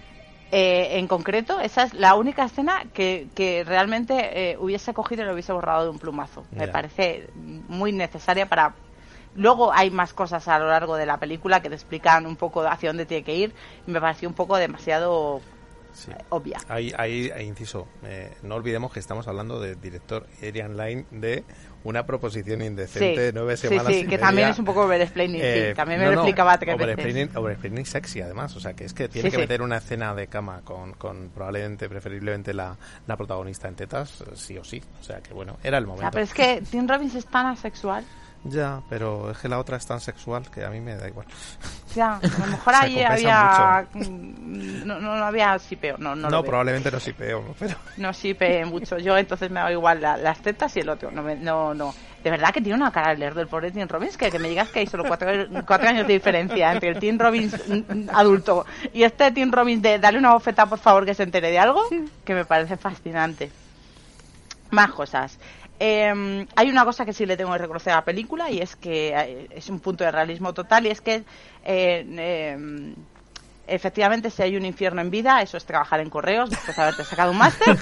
eh, en concreto, esa es la única escena que, que realmente eh, hubiese cogido y lo hubiese borrado de un plumazo. Me parece muy necesaria para. Luego hay más cosas a lo largo de la película que te explican un poco hacia dónde tiene que ir y me pareció un poco demasiado sí. obvia. Ahí, ahí, ahí, inciso, eh, no olvidemos que estamos hablando del director Adrian Line de una proposición indecente de nueve sí, semanas sí, y que media. también es un poco overexplaining, Eh, sí, también no, me lo no, explicaba tres veces. overexplaining, overexplaining sexy además, o sea que es que tiene Sí, que sí. meter una escena de cama con, con probablemente, preferiblemente la, la protagonista en tetas, eh, sí o sí, o sea que bueno, era el O momento. sea, pero es que Tim Robbins es tan asexual. Ya, pero es que la otra es tan sexual que a mí me da igual. Sea, a lo mejor ahí había. No, no, no había sipeo, no, no, No, probablemente no sí peor, pero No sipe mucho. Yo entonces me hago igual la- las tetas y el otro. No, me- no, no. De verdad que tiene una cara de lerdo el pobre Tim Robbins, que, que me digas que hay solo cuatro, cuatro años de diferencia entre el Tim Robbins adulto y este Tim Robbins de darle una bofeta, por favor, que se entere de algo, que me parece fascinante. Más cosas. Eh, hay una cosa que sí le tengo que reconocer a la película y es que eh, es un punto de realismo total y es que eh, eh, efectivamente si hay un infierno en vida eso es trabajar en correos después de haberte sacado un máster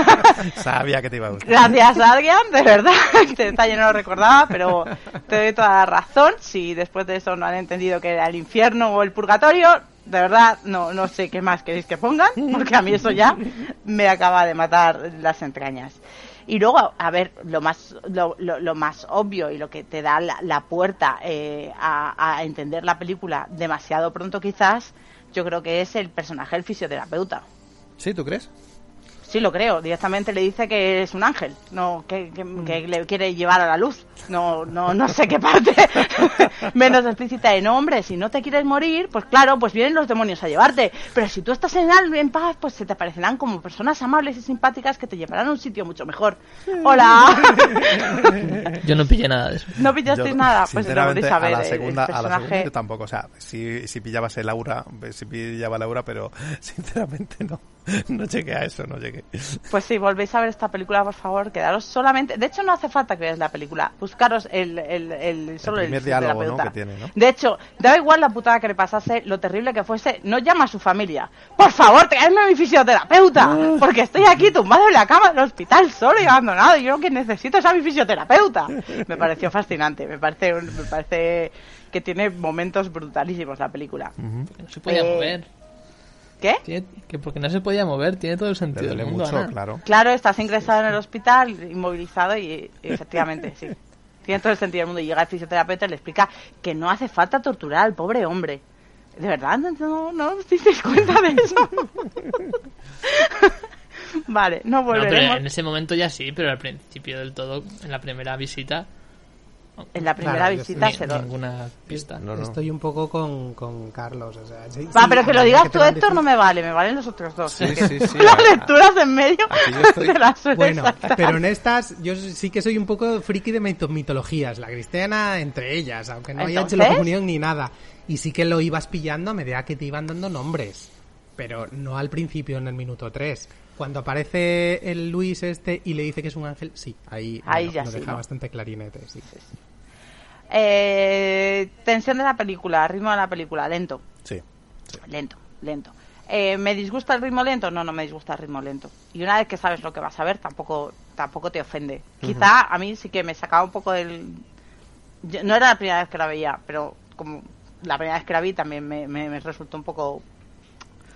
sabía que te iba a gustar. Gracias, Adrián, de verdad. Este detalle no lo recordaba, pero te doy toda la razón. Si después de eso no han entendido que era el infierno o el purgatorio, de verdad no, no sé qué más queréis que pongan, porque a mí eso ya me acaba de matar las entrañas. Y luego, a ver, lo más, lo, lo- más obvio y lo que te da la, puerta eh, a, a entender la película demasiado pronto quizás, yo creo que es el personaje del fisioterapeuta. ¿Sí, tú crees? Sí, lo creo. Directamente le dice que es un ángel, no que, que- que le quiere llevar a la luz. No, no, no sé qué parte menos explícita de no, hombre, si no te quieres morir, pues claro, pues vienen los demonios a llevarte. Pero si tú estás en, al- en paz, pues se te aparecerán como personas amables y simpáticas que te llevarán a un sitio mucho mejor. Hola. Yo no pillé nada de eso. ¿No pillasteis Yo, nada? Pues lo podéis saber. a la el- segunda, el a la segunda personaje- yo tampoco. O sea, si, si pillabas el aura, si pillaba el aura, pero sinceramente no. No llegué a eso, no llegué. Pues sí, volvéis a ver esta película, por favor, quedaros solamente... De hecho, no hace falta que veáis la película. Buscaros el, el, el, solo el, primer diálogo, ¿no? que tiene, ¿no? De hecho, da igual la putada que le pasase, lo terrible que fuese, no llama a su familia. Por favor, traedme a mi fisioterapeuta, porque estoy aquí tumbado en la cama del hospital solo y abandonado, y yo lo que necesito es a mi fisioterapeuta. Me pareció fascinante, me parece, un- me parece que tiene momentos brutalísimos la película. No se podía Eh, mover. ¿Qué? Tiene- que porque no se podía mover, tiene todo el Le sentido duele del mundo. mucho, Ana. claro. Claro, estás ingresado en el hospital, inmovilizado y, y efectivamente, sí. Tiene todo el sentido del mundo. Y llega el fisioterapeuta y le explica que no hace falta torturar al pobre hombre. ¿De verdad? ¿No, no os disteis cuenta de eso? vale, no No, pero volveremos. en ese momento ya sí, pero al principio del todo, en la primera visita, En la primera Claro, visita se lo... ninguna pista. No, no. Estoy un poco con, con Carlos. O sea, sí- Va, sí, pero que lo digas que tú, Héctor, no me vale. Me valen los otros dos. Sí, sí, sí, Las lecturas en medio estoy- de las Bueno, saltar. pero en estas yo sí que soy un poco friki de mito- mitologías, la cristiana entre ellas, aunque no haya hecho la ¿Entonces? comunión ni nada. Y sí que lo ibas pillando a medida que te iban dando nombres, pero no al principio en el minuto 3. Cuando aparece el Luis este y le dice que es un ángel, sí, ahí, Ahí bueno, ya lo sí, deja ¿no? bastante clarinete, sí. Eh, tensión de la película, ritmo de la película, lento. Sí. Lento, lento. Eh, ¿Me disgusta el ritmo lento? No, no me disgusta el ritmo lento. Y una vez que sabes lo que vas a ver, tampoco, tampoco te ofende. Quizá a mí sí que me sacaba un poco del... yo- no era la primera vez que la veía, pero como la primera vez que la vi también me, me- me resultó un poco...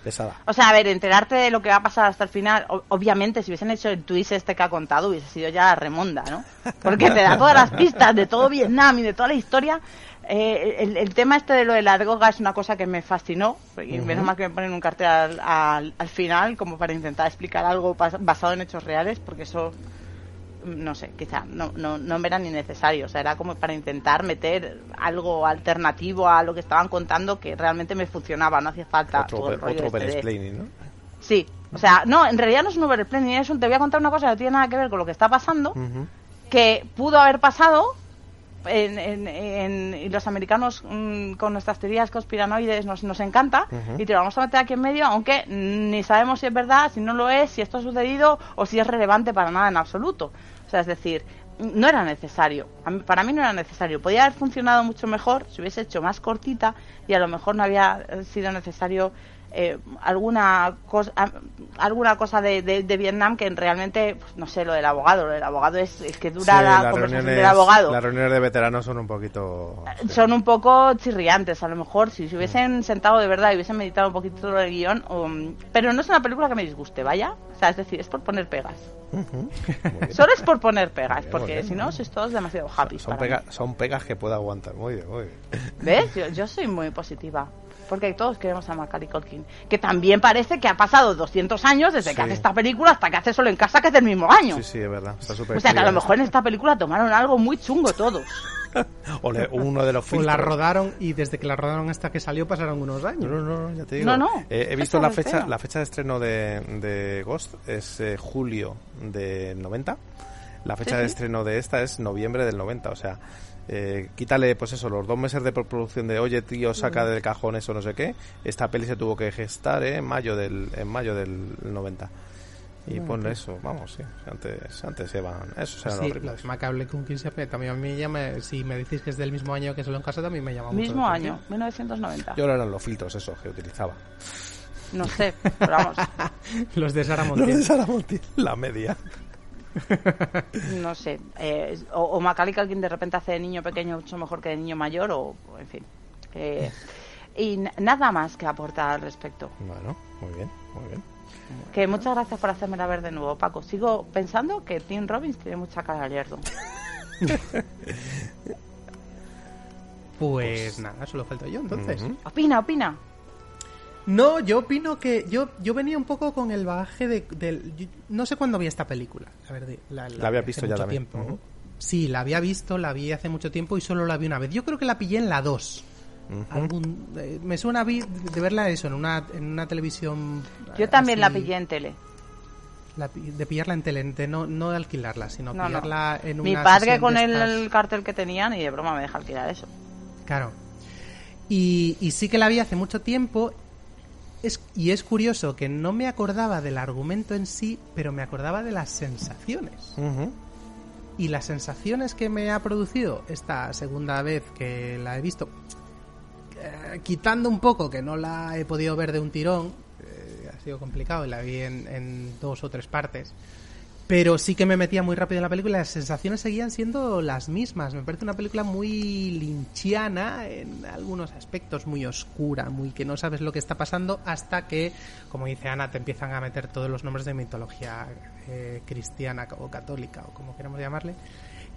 Pesada. O sea, a ver, enterarte de lo que va a pasar hasta el final, obviamente si hubiesen hecho el twist este que ha contado, hubiese sido ya remonda, ¿no? Porque te da todas las pistas de todo Vietnam y de toda la historia. Eh, el, el tema este de lo de la droga es una cosa que me fascinó y menos mal que me ponen un cartel al, al- al final como para intentar explicar algo pas- basado en hechos reales porque eso no sé quizá no, no, no me era ni necesario o sea era como para intentar meter algo alternativo a lo que estaban contando que realmente me funcionaba no hacía falta Otro, todo el rollo otro este de- ¿no? Sí, o sea, no, en realidad no es un overplanning, es un te voy a contar una cosa que no tiene nada que ver con lo que está pasando, que pudo haber pasado en, en- en- y los americanos mm, con nuestras teorías conspiranoides nos, nos encanta y te lo vamos a meter aquí en medio, aunque ni sabemos si es verdad, si no lo es, si esto ha sucedido o si es relevante para nada en absoluto. O sea, es decir, no era necesario. Para mí no era necesario. Podía haber funcionado mucho mejor si hubiese hecho más cortita y a lo mejor no había sido necesario eh, alguna cosa alguna cosa de, de- de Vietnam que realmente pues, no sé lo del abogado lo del abogado es, es que dura Sí, la conversación reuniones- del abogado Las reuniones de veteranos son un poquito... sí. son un poco chirriantes a lo mejor si se hubiesen sentado de verdad y hubiesen meditado un poquito sobre el guion um, pero no es una película que me disguste vaya o sea es decir es por poner pegas solo es por poner pegas porque si no sois todos demasiado happy Son, pega- pegas que pueda aguantar. Muy bien, muy bien. ¿Ves? Yo, yo soy muy positiva. Porque todos queremos a Macaulay Culkin. Que también parece que ha pasado 200 años desde Sí. que hace esta película hasta que hace Solo en Casa, que es del mismo año. Sí, sí, es verdad. Está súper o sea que a lo mejor en esta película tomaron algo muy chungo todos. O le- uno de los O filtros. la rodaron y desde que la rodaron hasta que salió pasaron unos años. No, no, no, ya te digo. No, no. Eh, he visto la fecha, estreno. la fecha de estreno de, de Ghost es eh, julio del 90. La fecha Sí, de sí. estreno de esta es noviembre del 90. O sea, eh, quítale, pues eso, los dos meses de producción de Oye, tío, saca del cajón eso, no sé qué. Esta peli se tuvo que gestar eh, en mayo del en mayo del 90. Y ponle eso, vamos, sí. Antes, antes se van. Eso serán Sí, los de Macaulay Culkin siempre también a mí ya me, si me decís que es del mismo año que Solo en Casa también me llama mucho Mismo año, atención. 1990. Yo ahora eran los filtros esos que utilizaba. No sé, pero vamos, Los de Sara Los de Sara Montiel, la media. no sé. Eh, o, o Macaulay Culkin de repente hace de niño pequeño mucho mejor que de niño mayor, o, en fin. Eh, y nada más que aportar al respecto. Bueno, muy bien, muy bien. Que muchas gracias por hacérmela ver de nuevo, Paco. Sigo pensando que Tim Robbins tiene mucha cara de lerdo. Pues nada, solo falto yo entonces. Opina, opina. No, yo opino que yo yo venía un poco con el bagaje de, del... yo- no sé cuándo vi esta película, la verdad. La, La había vi visto ya mucho también. tiempo. Sí, la había visto, la vi hace mucho tiempo y solo la vi una vez. Yo creo que la pillé en la 2. Ujú. Algún- eh, me suena vi- de verla eso en una, en una televisión. Yo también la pillé en tele. la de pillarla en tele, de no, no de alquilarla, sino No, no. pillarla en una Mi padre con de el cartel que tenían y de broma me deja alquilar eso. Claro. Y, y sí que la vi hace mucho tiempo. Es, y es curioso que no me acordaba del argumento en sí, pero me acordaba de las sensaciones. Y las sensaciones que me ha producido esta segunda vez que la he visto, eh, quitando un poco que no la he podido ver de un tirón, eh, ha sido complicado y la vi en, en dos o tres partes. Pero sí que me metía muy rápido en la película las sensaciones seguían siendo las mismas. Me parece una película muy linchiana en algunos aspectos, muy oscura, muy que no sabes lo que está pasando hasta que, como dice Ana, te empiezan a meter todos los nombres de mitología eh, cristiana o católica o como queramos llamarle.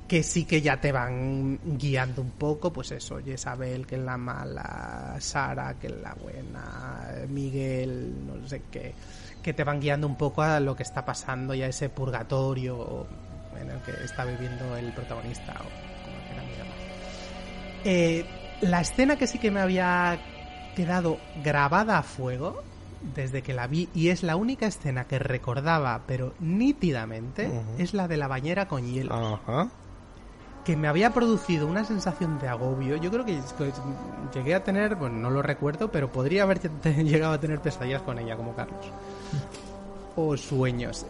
que sí que ya te van guiando un poco, pues eso, Isabel, que es la mala, Sara, que es la buena, Miguel, no sé qué, que te van guiando un poco a lo que está pasando y a ese purgatorio en el que está viviendo el protagonista, o como llamarlo. Eh, la escena que sí que me había quedado grabada a fuego desde que la vi y es la única escena que recordaba pero nítidamente es la de la bañera con hielo Ajá. Que me había producido una sensación de agobio. Yo creo que llegué a tener, bueno, no lo recuerdo, pero podría haber llegado a tener pesadillas con ella, como Carlos. O sueños.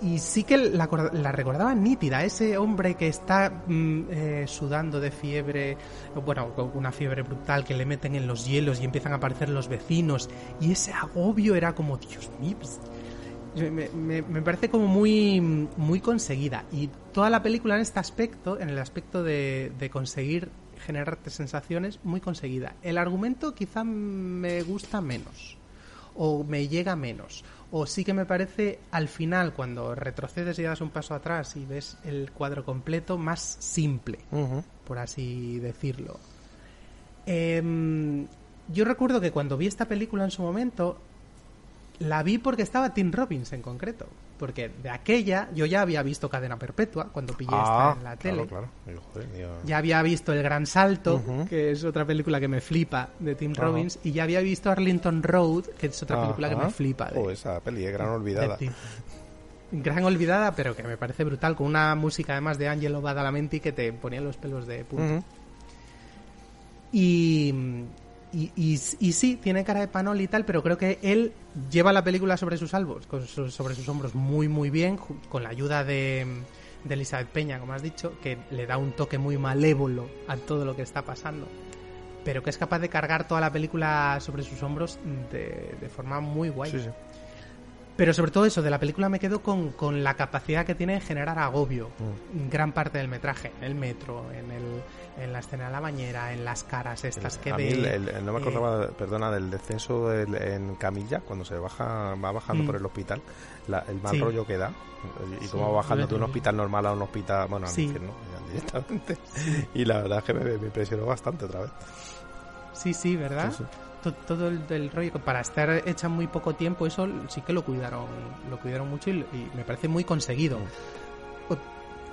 Y, sí que la, la recordaba nítida. Ese hombre que está mm, eh, sudando de fiebre, bueno, con una fiebre brutal, que le meten en los hielos y empiezan a aparecer los vecinos. Y ese agobio era como, Dios mío, pues, me, me- me parece como muy, muy conseguida. Y toda la película en este aspecto, en el aspecto de, de conseguir generarte sensaciones, muy conseguida. El argumento quizá me gusta menos. O me llega menos. O sí que me parece al final, cuando retrocedes y das un paso atrás y ves el cuadro completo, más simple por así decirlo. Em, yo recuerdo que cuando vi esta película en su momento, la vi porque estaba Tim Robbins en concreto. Porque de aquella yo ya había visto Cadena Perpetua cuando pillé Ah, esta en la tele. Claro, joder, Ya había visto El Gran Salto, que es otra película que me flipa de Tim. Robbins. Y ya había visto Arlington Road, que es otra película que me flipa. De, Oh, esa peli, gran olvidada. Gran olvidada, pero que me parece brutal, con una música además de Angelo Badalamenti que te ponía los pelos de punta. Y, y, y- y sí, tiene cara de panol y tal, pero creo que él lleva la película sobre sus albos, sobre sus hombros muy, muy bien, con la ayuda de, de Elizabeth Peña, como has dicho, que le da un toque muy malévolo a todo lo que está pasando. Pero que es capaz de cargar toda la película sobre sus hombros de, de forma muy guay. Sí, sí. Pero sobre todo eso, de la película me quedo con, con la capacidad que tiene de generar agobio. Mm. Gran parte del metraje, en el metro, en, el, en la escena de la bañera, en las caras estas que a ve. mí el- el- el- no me eh, acordaba, perdona, del descenso del- en camilla, cuando se baja, va bajando Mm. por el hospital, la- el mal Sí. rollo que da, y, y Sí, cómo va bajando de un hospital normal a un hospital, bueno, Sí. infierno, ya directamente. Y la verdad es que me, me impresionó bastante otra vez. Sí, sí, ¿verdad? Sí, sí. To- Todo el del rollo, para estar hecha muy poco tiempo, eso sí que lo cuidaron, lo cuidaron mucho y, y me parece muy conseguido. Mm. Ot-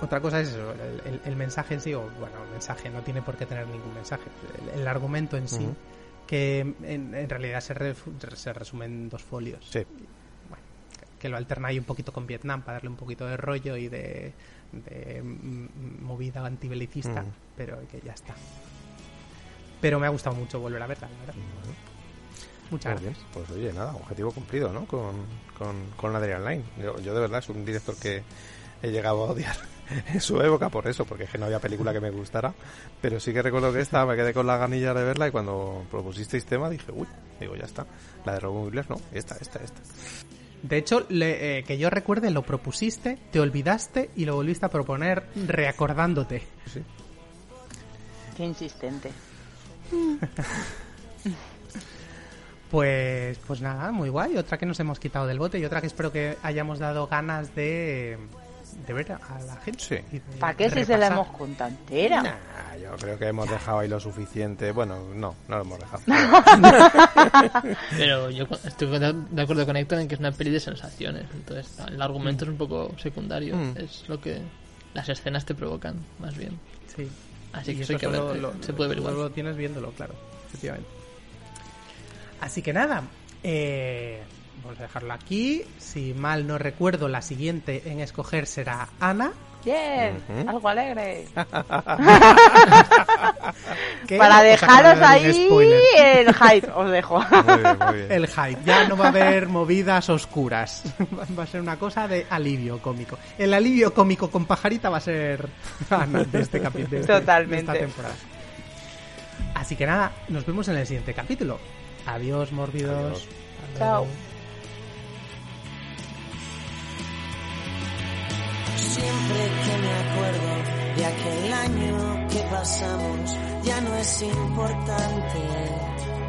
Otra cosa es eso, el, el- el mensaje en sí, o bueno, el mensaje no tiene por qué tener ningún mensaje, el, el argumento en sí, que en, en realidad se, refu- se resume en dos folios. Sí. Bueno, que lo alterna ahí un poquito con Vietnam para darle un poquito de rollo y de, de, mm, movida antibelicista, pero que ya está. Pero me ha gustado mucho volver a verla, la verdad. Muchas Muy bien. gracias. Pues oye, nada, objetivo cumplido, ¿no? Con, con, con Adrian Line. Yo, yo de verdad es un director que he llegado a odiar en su época por eso, porque es que no había película que me gustara. Pero sí que recuerdo que esta me quedé con las ganillas de verla y cuando propusisteis tema dije, uy, digo, ya está. La de Robin Williams, no, esta, esta, esta. De hecho, le- eh, que yo recuerde, lo propusiste, te olvidaste y lo volviste a proponer reacordándote. Sí. Qué insistente. Pues, pues nada, muy guay. Otra que nos hemos quitado del bote y otra que espero que hayamos dado ganas de, de ver a la gente. Sí. y de ¿Para qué si se la hemos contado entera? Nah, yo creo que hemos dejado ahí lo suficiente. Bueno, no, no lo hemos dejado. Pero yo estoy de acuerdo con Héctor en que es una peli de sensaciones. Entonces, el argumento es un poco secundario. Mm. Es lo que las escenas te provocan, más bien. Sí. Así que eso que ver- lo- se puede ver solo igual. lo tienes viéndolo, claro, efectivamente. Así que nada, eh, vamos a dejarlo aquí. Si mal no recuerdo, la siguiente en escoger será Ana. Bien, algo alegre. Para os dejaros ahí el hype, os dejo. Muy bien, muy bien. El hype. Ya no va a haber movidas oscuras. Va a ser una cosa de alivio cómico. El alivio cómico con pajarita va a ser Ana de este capítulo. De, este- de Totalmente. esta temporada. Así que nada, nos vemos en el siguiente capítulo. Adiós. Hasta Chao. Siempre que me acuerdo de aquel año que pasamos, ya no es importante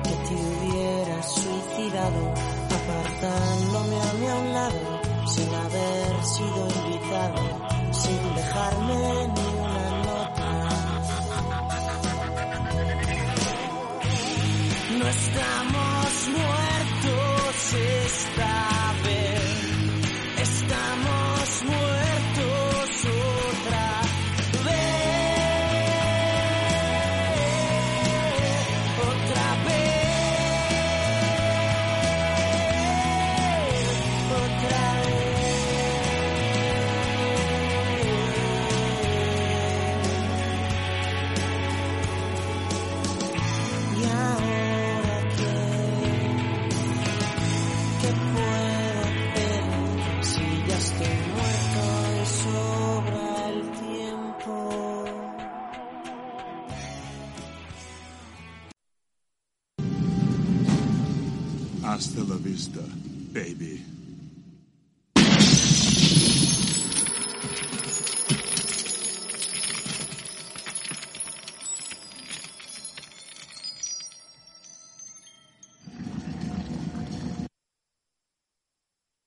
que te hubieras suicidado, apartándome a mí a un lado, sin haber sido invitado, sin dejarme ni una nota. No estamos